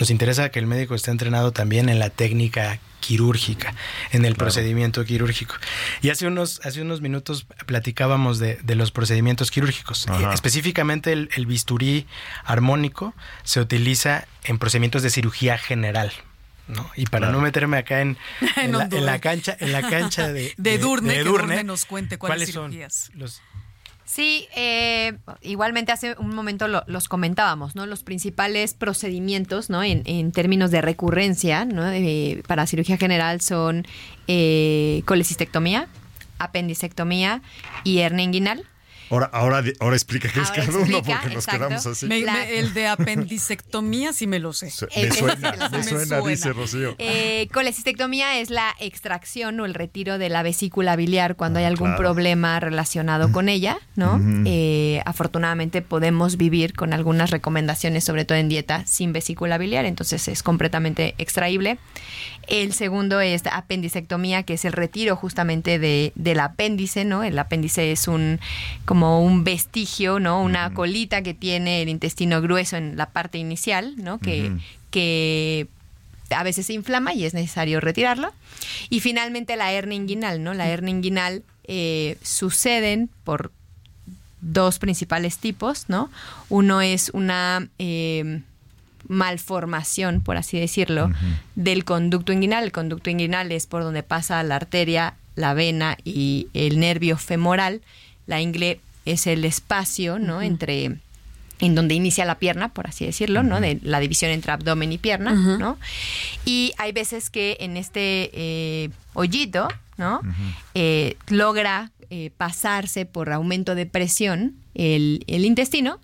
nos interesa que el médico esté entrenado también en la técnica quirúrgica, en el procedimiento quirúrgico. Y hace unos, hace unos minutos platicábamos de, de los procedimientos quirúrgicos. Ajá. Eh, Específicamente el, el bisturí armónico se utiliza en procedimientos de cirugía general. ¿no? Y para Claro. no meterme acá en, en En la, Honduras. en la cancha, en la cancha de, De Edurne, que Edurne, Edurne nos cuente cuáles son cirugías. los Sí, eh, igualmente hace un momento lo- los comentábamos, ¿no? Los principales procedimientos, ¿no? En, términos de recurrencia, ¿no? Para cirugía general son eh, colecistectomía, apendicectomía y hernia inguinal. Ahora, ahora, ahora explica qué es Ahora cada uno porque nos exacto. quedamos así. Me- me- el de apendicectomía sí me lo sé. Me suena, me suena, dice Rocío. Eh, colecistectomía es la extracción o el retiro de la vesícula biliar cuando hay algún Ah, claro. problema relacionado con ella, ¿no? Eh, afortunadamente podemos vivir con algunas recomendaciones, sobre todo en dieta, sin vesícula biliar, entonces es completamente extraíble. El segundo es apendicectomía, que es el retiro justamente de, del apéndice, ¿no? El apéndice es un como un vestigio, ¿no? Una colita que tiene el intestino grueso en la parte inicial, ¿no? Que, que a veces se inflama y es necesario retirarlo. Y finalmente la hernia inguinal, ¿no? La hernia inguinal eh, suceden por dos principales tipos, ¿no? Uno es una eh, malformación, por así decirlo, del conducto inguinal. El conducto inguinal es por donde pasa la arteria, la vena y el nervio femoral. La ingle es el espacio, ¿no? Entre en donde inicia la pierna, por así decirlo, ¿no? De la división entre abdomen y pierna, ¿no? Y hay veces que en este eh, hoyito, ¿no? Eh, logra eh, pasarse por aumento de presión el, el intestino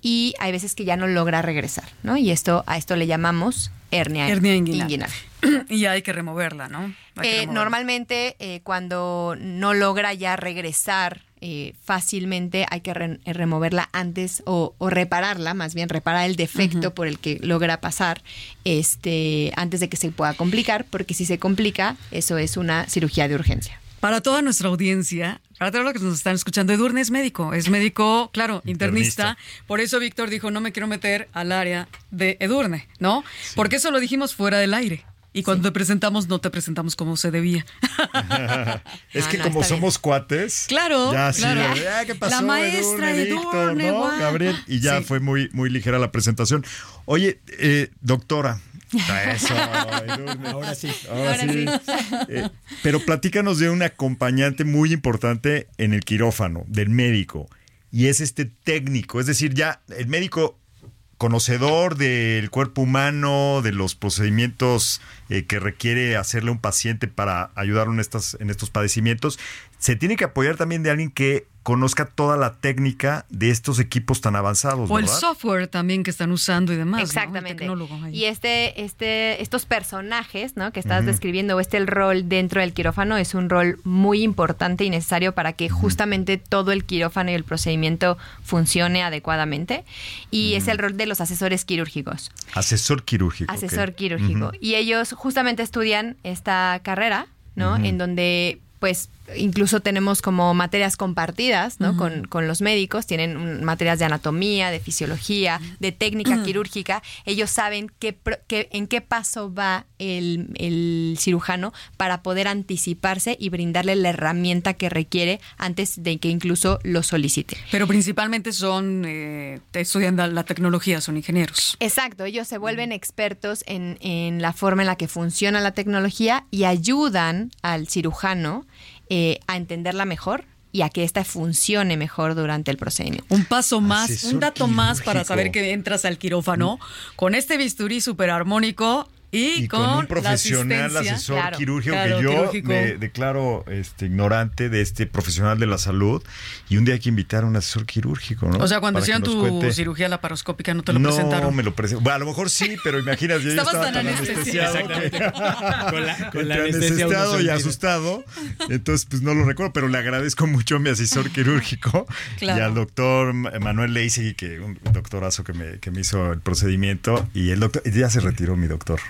y hay veces que ya no logra regresar, ¿no? Y esto a esto le llamamos hernia, Hernia inguinal. inguinal. y hay que removerla, ¿no? Hay que Eh, removerla. normalmente cuando no logra ya regresar eh, fácilmente hay que re- eh, removerla antes o, o repararla, más bien reparar el defecto por el que logra pasar este, antes de que se pueda complicar, porque si se complica, eso es una cirugía de urgencia. Para toda nuestra audiencia, para todos los que nos están escuchando, Edurne es médico, es médico, claro, internista. Por eso Víctor dijo, no me quiero meter al área de Edurne, ¿no? Porque eso lo dijimos fuera del aire. Y cuando te presentamos, no te presentamos como se debía. es No, que no, como somos cuates. Claro, Ya sí, claro. "Ah, ¿qué pasó, La maestra Edurne, Edurne, Víctor, ¿no? Gabriel. Y ya Sí. fue muy, muy ligera la presentación. Oye, eh, doctora. Eso, Edurne. Ahora sí. Ahora, Ahora sí. sí. Eh, pero platícanos de un acompañante muy importante en el quirófano, del médico. Y es este técnico. Es decir, ya el médico conocedor del cuerpo humano, de los procedimientos eh, que requiere hacerle un paciente para ayudarlo en, estas, en estos padecimientos, se tiene que apoyar también de alguien que conozca toda la técnica de estos equipos tan avanzados. O el software también que están usando y demás. Exactamente. Y este, este, estos personajes, ¿no? Que estás describiendo, o este el rol dentro del quirófano es un rol muy importante y necesario para que justamente todo el quirófano y el procedimiento funcione adecuadamente. Y es el rol de los asesores quirúrgicos. Asesor quirúrgico. Asesor quirúrgico. Y ellos justamente estudian esta carrera, ¿no? En donde pues incluso tenemos como materias compartidas, ¿no? Con, con los médicos, tienen un- materias de anatomía, de fisiología, de técnica quirúrgica. Ellos saben qué, qué- en qué paso va el, el cirujano para poder anticiparse y brindarle la herramienta que requiere antes de que incluso lo solicite. Pero principalmente son, eh, estudian la, la tecnología, son ingenieros. Exacto, ellos se vuelven expertos en, en la forma en la que funciona la tecnología y ayudan al cirujano eh, a entenderla mejor y a que ésta funcione mejor durante el procedimiento. Un paso más, Asesor un dato más para saber que entras al quirófano con este bisturí súper armónico y, Y con, un profesional asesor Claro, quirúrgico claro, que yo quirúrgico. me declaro este, ignorante de este profesional de la salud y un día hay que invitar a un asesor quirúrgico, ¿no? O sea, cuando hicieron tu cuente. cirugía laparoscópica no te lo no, presentaron. me lo presentaron. Bueno, a lo mejor sí, pero imagínate, yo estaba tan tan anestesiado. que- Exactamente. Con la- con la anestesia anestesiado y asustado. Entonces, pues no lo recuerdo, pero le agradezco mucho a mi asesor quirúrgico Claro. y al doctor Manuel Leisegui, que un doctorazo que me, que me hizo el procedimiento. Y el doctor, ya se retiró mi doctor.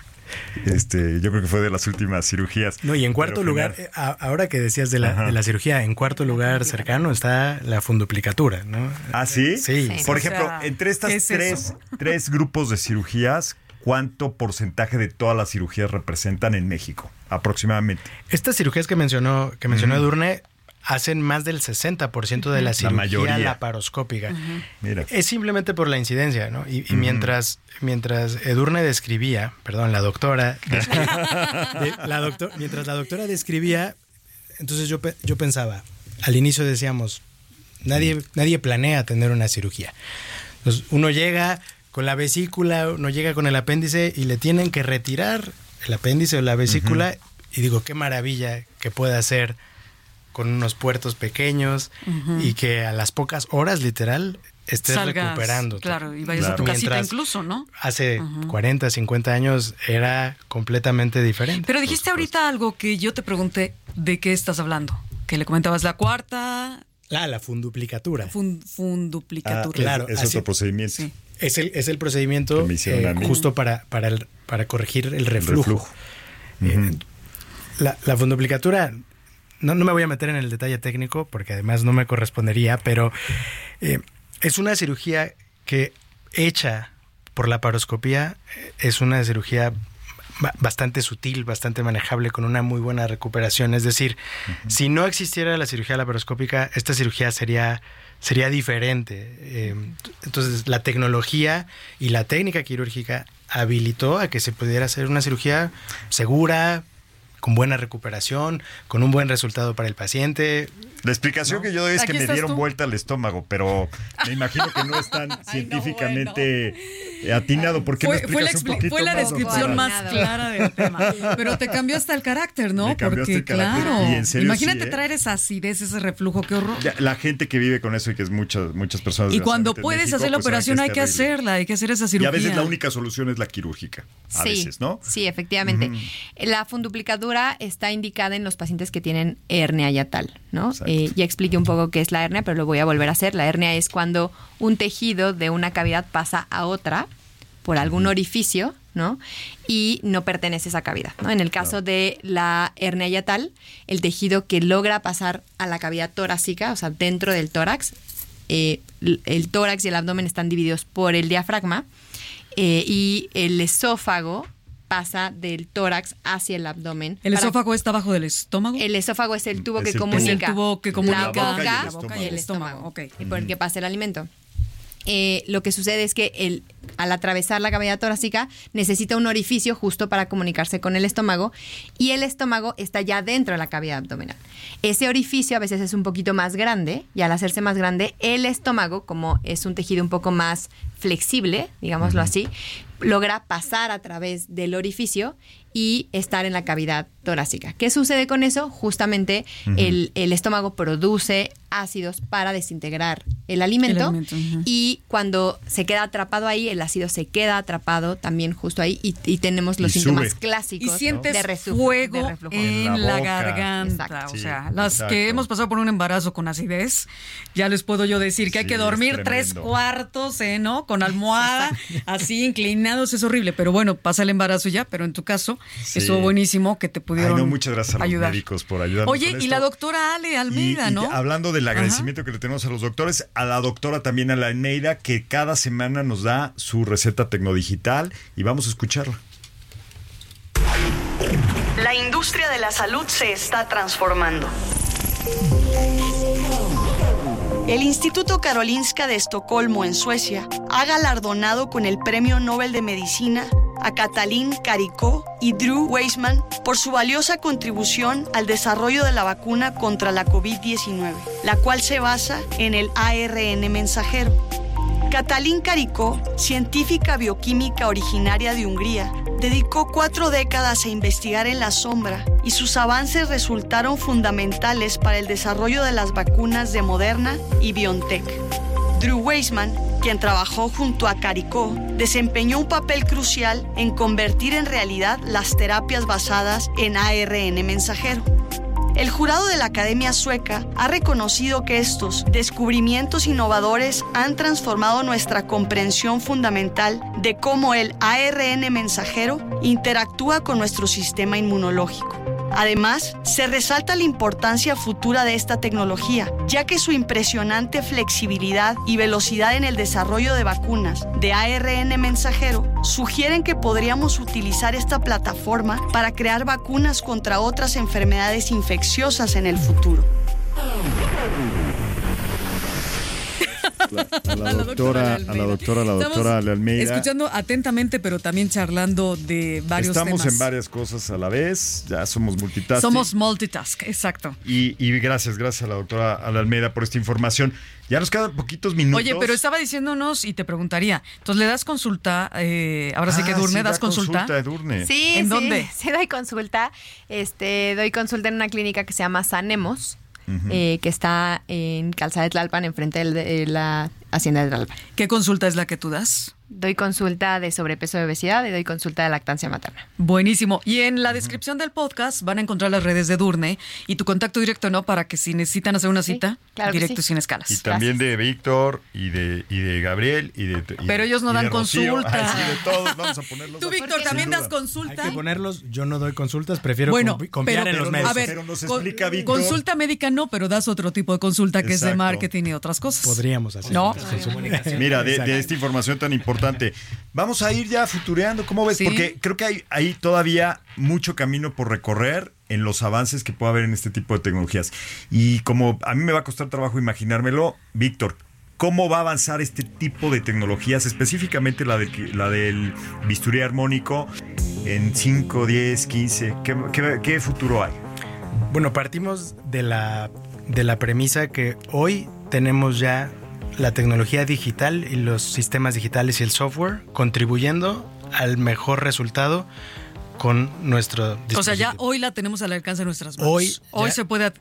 Este, yo creo que fue de las últimas cirugías. No, y en cuarto Pero lugar, eh, a- ahora que decías de la, Ajá. de la cirugía, en cuarto lugar cercano está la funduplicatura, ¿no? ¿Ah, sí? Sí. Por O ejemplo, sea, entre estas ¿qué es tres, tres grupos de cirugías, ¿cuánto porcentaje de todas las cirugías representan en México? Aproximadamente. Estas cirugías que mencionó, que mencionó. Edurne hacen más del 60% de la La cirugía mayoría. laparoscópica. Mira. Es simplemente por la incidencia, ¿no? Y, mientras, mientras Edurne describía, perdón, la doctora, de- la doctor- mientras la doctora describía, entonces yo, pe- yo pensaba, al inicio decíamos, nadie, nadie planea tener una cirugía. Entonces, uno llega con la vesícula, uno llega con el apéndice y le tienen que retirar el apéndice o la vesícula y digo, qué maravilla que pueda hacer con unos puertos pequeños y que a las pocas horas, literal, estés Salgas, recuperando. Claro, y vayas a tu casita incluso, ¿no? Hace Ujú. 40, 50 años era completamente diferente. Pero dijiste ahorita algo que yo te pregunté, ¿de qué estás hablando? Que le comentabas la cuarta... La, la funduplicatura. Fun- funduplicatura. claro, Es así- otro procedimiento. Es el, es el procedimiento eh, justo para, para, el- para corregir el reflujo. reflujo. Eh, la, la funduplicatura, no, no me voy a meter en el detalle técnico porque además no me correspondería, pero eh, es una cirugía que hecha por la paroscopía eh, es una cirugía ba- bastante sutil, bastante manejable, con una muy buena recuperación. Es decir, si no existiera la cirugía laparoscópica, esta cirugía sería, sería diferente. Eh, entonces, la tecnología y la técnica quirúrgica habilitó a que se pudiera hacer una cirugía segura, con buena recuperación, con un buen resultado para el paciente. La explicación que yo doy es que me dieron tú. vuelta al estómago, pero me imagino que no es tan científicamente atinado. ¿Por qué no Fue, fue la, expli- fue la más, descripción más clara del tema. Pero te cambió hasta el carácter, ¿no? Me cambió hasta Porque, el carácter. claro. Y en serio, imagínate sí, ¿eh? traer esa acidez, ese reflujo, qué horror. Ya, la gente que vive con eso y que es muchas muchas personas. Y cuando puedes México, hacer la pues, operación hay que terrible. hacerla, hay que hacer esa Y cirugía. a veces la única solución es la quirúrgica. A sí, veces, ¿no? Sí, efectivamente. La funduplicadura está indicada en los pacientes que tienen hernia yatal, ¿no? Eh, ya expliqué un poco qué es la hernia, pero lo voy a volver a hacer. La hernia es cuando un tejido de una cavidad pasa a otra por algún orificio, ¿no? Y no pertenece a esa cavidad, ¿no? En el caso de la hernia yatal, el tejido que logra pasar a la cavidad torácica, o sea, dentro del tórax, eh, el tórax y el abdomen están divididos por el diafragma eh, y el esófago pasa del tórax hacia el abdomen. ¿El para- esófago está abajo del estómago? El esófago es el tubo Es que el comunica. Es el tubo que comunica la boca, la y el, y el estómago. ok. Y por el que pasa el alimento. Eh, lo que sucede es que el, al atravesar la cavidad torácica necesita un orificio justo para comunicarse con el estómago y el estómago está ya dentro de la cavidad abdominal. Ese orificio a veces es un poquito más grande y al hacerse más grande el estómago, como es un tejido un poco más flexible, digámoslo así, logra pasar a través del orificio y estar en la cavidad torácica. ¿Qué sucede con eso? Justamente el, el estómago produce ácidos para desintegrar el alimento, El alimento, ujú. y cuando se queda atrapado ahí, el ácido se queda atrapado también justo ahí y, y tenemos los Y síntomas sube. clásicos Y sientes de, resu- fuego de reflujo. en la, garganta. Exacto. O sea, Sí, las exacto. que hemos pasado por un embarazo con acidez, ya les puedo yo decir que hay que dormir tres cuartos, ¿eh? ¿no? Con almohada, así inclinados, es horrible. Pero bueno, pasa el embarazo ya, pero en tu caso, Sí. estuvo buenísimo que te Ay, pudieron no, muchas gracias a los ayudar. médicos por ayudarnos Oye, con y esto. la doctora Ale Almeida, Y- y ¿no? hablando del agradecimiento que le tenemos a los doctores, a la doctora también a la Almeida, que cada semana nos da su receta tecnodigital y vamos a escucharla. La industria de la salud se está transformando. El Instituto Karolinska de Estocolmo, en Suecia, ha galardonado con el Premio Nobel de Medicina a Katalin Karikó y Drew Weissman por su valiosa contribución al desarrollo de la vacuna contra la COVID-19, la cual se basa en el ARN mensajero. Katalin Karikó, científica bioquímica originaria de Hungría, dedicó cuatro décadas a investigar en la sombra y sus avances resultaron fundamentales para el desarrollo de las vacunas de Moderna y BioNTech. Drew Weissman, quien trabajó junto a Caricó, desempeñó un papel crucial en convertir en realidad las terapias basadas en ARN mensajero. El jurado de la Academia Sueca ha reconocido que estos descubrimientos innovadores han transformado nuestra comprensión fundamental de cómo el ARN mensajero interactúa con nuestro sistema inmunológico. Además, se resalta la importancia futura de esta tecnología, ya que su impresionante flexibilidad y velocidad en el desarrollo de vacunas de ARN mensajero sugieren que podríamos utilizar esta plataforma para crear vacunas contra otras enfermedades infecciosas en el futuro. A la doctora, a la doctora, a la doctora Almeida. Escuchando atentamente, pero también charlando de varios Estamos temas. en varias cosas a la vez, ya somos multitasking. Somos multitask, exacto. Y, y gracias, gracias a la doctora Ale Almeida por esta información. Ya nos quedan poquitos minutos. Oye, pero estaba diciéndonos y te preguntaría, entonces le das consulta, eh, ahora sí que Ah, Durne, sí, das da consulta. consulta, Edurne. Sí, ¿En sí, dónde? Sí, doy consulta. Este, doy consulta en una clínica que se llama Sanemos, Eh, que está en Calzada de Tlalpan, enfrente de la Hacienda de Tlalpan. ¿Qué consulta es la que tú das? Doy consulta de sobrepeso y obesidad y doy consulta de lactancia materna. Buenísimo. Y en la descripción del podcast van a encontrar las redes de Durne y tu contacto directo, ¿no? Para que si necesitan hacer una cita, claro directo sí. sin escalas. Y también de Víctor y de, y de Gabriel y de. y Pero ellos no dan consulta. Ay, sí, de todos, vamos a ponerlos. Tú, Víctor, también das consulta. Hay que ponerlos, yo no doy consultas, prefiero Bueno, confi- confiar pero- en los médicos. A ver, Pero nos con- explica, Víctor. Consulta médica no, pero das otro tipo de consulta que es de marketing y otras cosas. Podríamos hacer. ¿No? Mira, de esta información tan importante importante. Vamos a ir ya futureando, ¿cómo ves? Sí. Porque creo que hay, hay todavía mucho camino por recorrer en los avances que puede haber en este tipo de tecnologías. Y como a mí me va a costar trabajo imaginármelo, Víctor, ¿cómo va a avanzar este tipo de tecnologías, específicamente la, de, la del bisturí armónico, en 5, 10, 15? ¿Qué, qué, qué futuro hay? Bueno, partimos de la, de la premisa que hoy tenemos ya la tecnología digital y los sistemas digitales y el software contribuyendo al mejor resultado con nuestro dispositivo. O sea, ya hoy la tenemos al alcance de nuestras manos. Hoy hoy ya- se puede ad-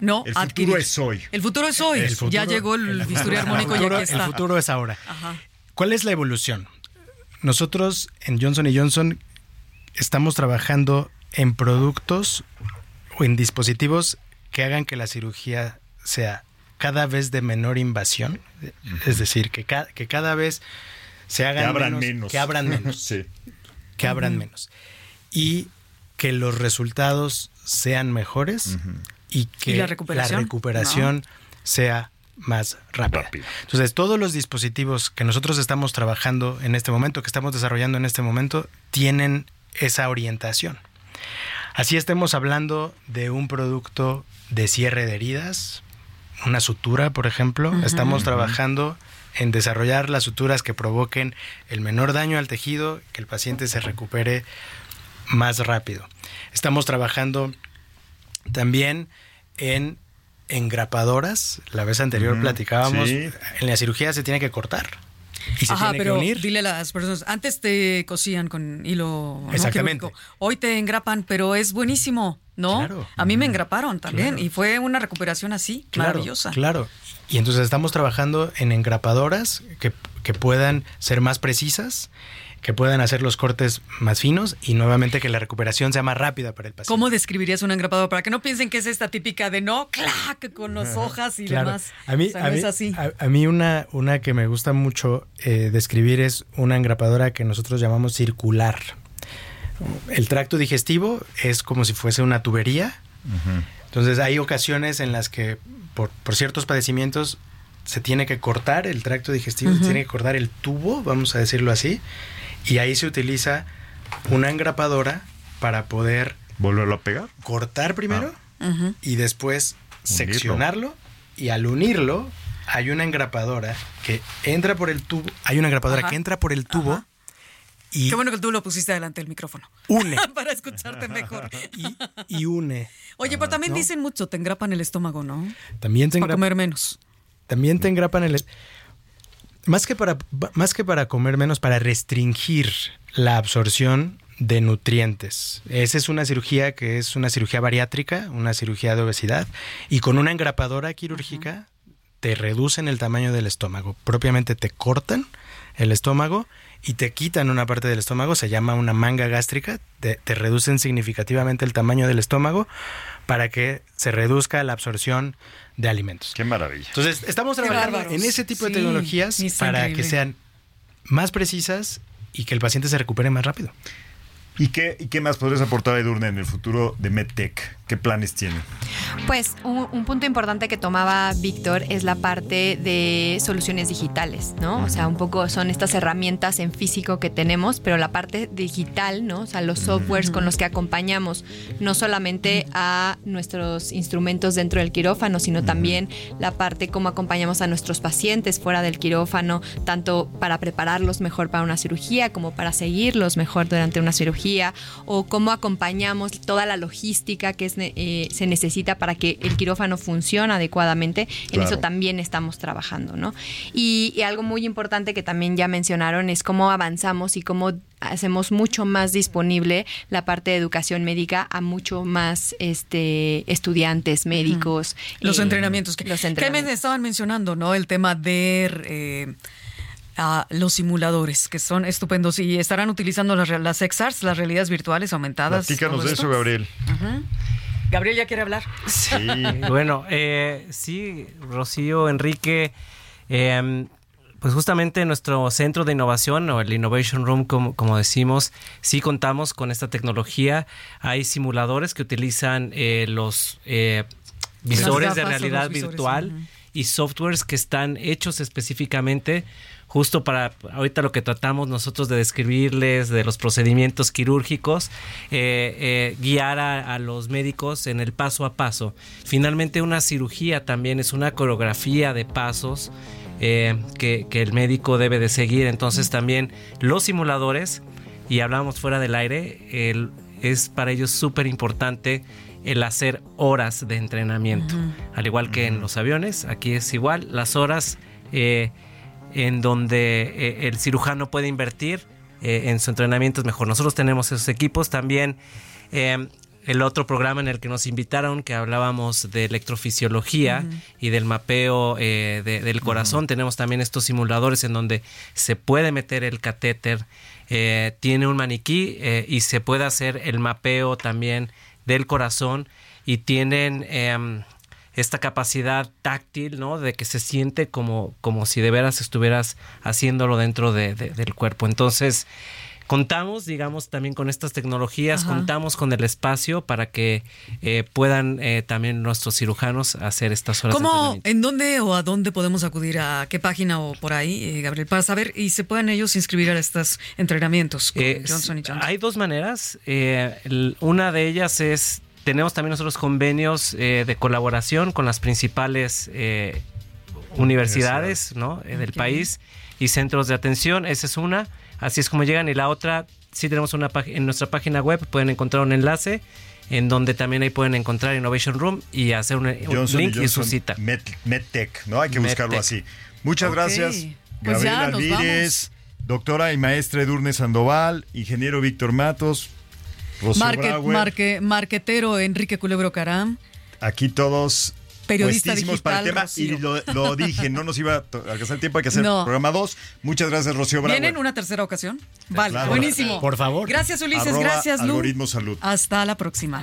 no El futuro es hoy. El futuro es hoy. El futuro- ya llegó el, bisturí armónico y futuro- aquí está. El futuro es ahora. Ajá. ¿Cuál es la evolución? Nosotros en Johnson Johnson estamos trabajando en productos o en dispositivos que hagan que la cirugía sea cada vez de menor invasión, es decir, que, ca- que cada vez se hagan Que abran menos, menos. que abran menos, Sí. que abran menos y que los resultados sean mejores y que ¿Y la recuperación? recuperación sea más rápida. Entonces, todos los dispositivos que nosotros estamos trabajando en este momento, que estamos desarrollando en este momento, tienen esa orientación. Así estemos hablando de un producto de cierre de heridas, una sutura, por ejemplo. Estamos trabajando en desarrollar las suturas que provoquen el menor daño al tejido, que el paciente se recupere más rápido. Estamos trabajando también en engrapadoras. La vez anterior platicábamos, sí. en la cirugía se tiene que cortar. Y se Ajá, tiene pero que unir. dile a las personas, antes te cosían con hilo ¿no? Exactamente. quirúrgico. hoy te engrapan, pero es buenísimo, ¿no? Claro. A mí me engraparon también Claro. y fue una recuperación así, Claro, maravillosa. Claro. Y entonces estamos trabajando en engrapadoras que, que puedan ser más precisas, que puedan hacer los cortes más finos y nuevamente que la recuperación sea más rápida para el paciente. ¿Cómo describirías un engrapado? Para que no piensen que es esta típica de no, clac, con las hojas y Claro. demás. A mí, O sea, a no mí, es así. a- a mí una, una que me gusta mucho eh, describir es una engrapadora que nosotros llamamos circular. El tracto digestivo es como si fuese una tubería. Entonces hay ocasiones en las que por, por ciertos padecimientos se tiene que cortar el tracto digestivo, se tiene que cortar el tubo, vamos a decirlo así, y ahí se utiliza una engrapadora para poder volverlo a pegar, cortar primero Ujú. y después seccionarlo y al unirlo hay una engrapadora que entra por el tubo, hay una engrapadora Ajá. que entra por el tubo y Qué bueno que tú lo pusiste delante del micrófono. une Para escucharte mejor. y une. Oye, pero también ¿no? dicen mucho, te engrapan el estómago, ¿no? También te Para engra- comer menos. También te engrapan el... es- Más que, para, más que para comer menos, para restringir la absorción de nutrientes. Esa es una cirugía que es una cirugía bariátrica, una cirugía de obesidad, y con una engrapadora quirúrgica te reducen el tamaño del estómago. Propiamente te cortan el estómago y te quitan una parte del estómago, se llama una manga gástrica, te, te reducen significativamente el tamaño del estómago para que se reduzca la absorción de alimentos. Qué maravilla. Entonces, estamos trabajando en ese tipo de Sí, tecnologías para increíble. que sean más precisas y que el paciente se recupere más rápido. ¿Y qué, ¿Y qué más podrías aportar, Edurne, en el futuro de MedTech? ¿Qué planes tienen? Pues un, un punto importante que tomaba Víctor es la parte de soluciones digitales, ¿no? O sea, un poco son estas herramientas en físico que tenemos, pero la parte digital, ¿no? O sea, los softwares con los que acompañamos no solamente a nuestros instrumentos dentro del quirófano, sino también la parte cómo acompañamos a nuestros pacientes fuera del quirófano, tanto para prepararlos mejor para una cirugía como para seguirlos mejor durante una cirugía, o cómo acompañamos toda la logística que es, eh, se necesita para que el quirófano funcione adecuadamente. En Claro. eso también estamos trabajando, ¿no? Y, y algo muy importante que también ya mencionaron es cómo avanzamos y cómo hacemos mucho más disponible la parte de educación médica a mucho más este estudiantes médicos Los eh, entrenamientos que, los que me entrenamientos. estaban mencionando, ¿no? El tema de eh, a los simuladores, que son estupendos y estarán utilizando las, las XRs, las realidades virtuales aumentadas. Platícanos de eso, Gabriel. Ujú. Gabriel ya quiere hablar. Sí, bueno, eh, sí, Rocío, Enrique, eh, pues justamente nuestro centro de innovación o el Innovation Room, como, como decimos, sí contamos con esta tecnología. Hay simuladores que utilizan eh, los eh, visores de gafas realidad visores, virtual y softwares que están hechos específicamente justo para ahorita lo que tratamos nosotros de describirles de los procedimientos quirúrgicos, eh, eh, guiar a, a, los médicos en el paso a paso. Finalmente una cirugía también es una coreografía de pasos eh, que, que, el médico debe de seguir. Entonces también los simuladores, y hablamos fuera del aire, el, es para ellos súper importante el hacer horas de entrenamiento. Uh -huh. Al igual que en los aviones, aquí es igual, las horas eh, en donde eh, el cirujano puede invertir eh, en su entrenamiento es mejor. Nosotros tenemos esos equipos también. Eh, el otro programa en el que nos invitaron, que hablábamos de electrofisiología uh -huh. y del mapeo eh, de, del corazón, uh -huh. tenemos también estos simuladores en donde se puede meter el catéter, eh, tiene un maniquí eh, y se puede hacer el mapeo también del corazón y tienen em, esta capacidad táctil, ¿no? De que se siente como, como si de veras estuvieras haciéndolo dentro de, de, del cuerpo. Entonces, contamos, digamos, también con estas tecnologías, Ajá. contamos con el espacio para que eh, puedan eh, también nuestros cirujanos hacer estas horas ¿Cómo, de en dónde o a dónde podemos acudir? ¿A qué página o por ahí, eh, Gabriel, para saber y se puedan ellos inscribir a estos entrenamientos con Johnson y Johnson? Hay dos maneras. El, una de ellas es, tenemos también nosotros convenios de colaboración con las principales universidades ¿no? del okay. país y centros de atención. Esa es una. Así es como llegan. Y la otra, sí tenemos una en nuestra página web, pueden encontrar un enlace en donde también ahí pueden encontrar Innovation Room y hacer un, Johnson link y, y, su cita. Med, MedTech, ¿no? Hay que buscarlo así. Muchas okay. gracias, pues Gabriela Alvírez, doctora y maestra Edurne Sandoval, ingeniero Víctor Matos, Market, marque, marquetero Enrique Culebro Caram. Aquí todos periodista digital, para el tema Rocío. y lo, lo, dije, no nos iba a alcanzar el tiempo, hay que hacer no. programa 2. Muchas gracias, Rocío Bravo. ¿Vienen una tercera ocasión? Vale, claro. buenísimo. Por favor. Gracias, Ulises, Arroba gracias, Lu. Algoritmo Salud. Hasta la próxima.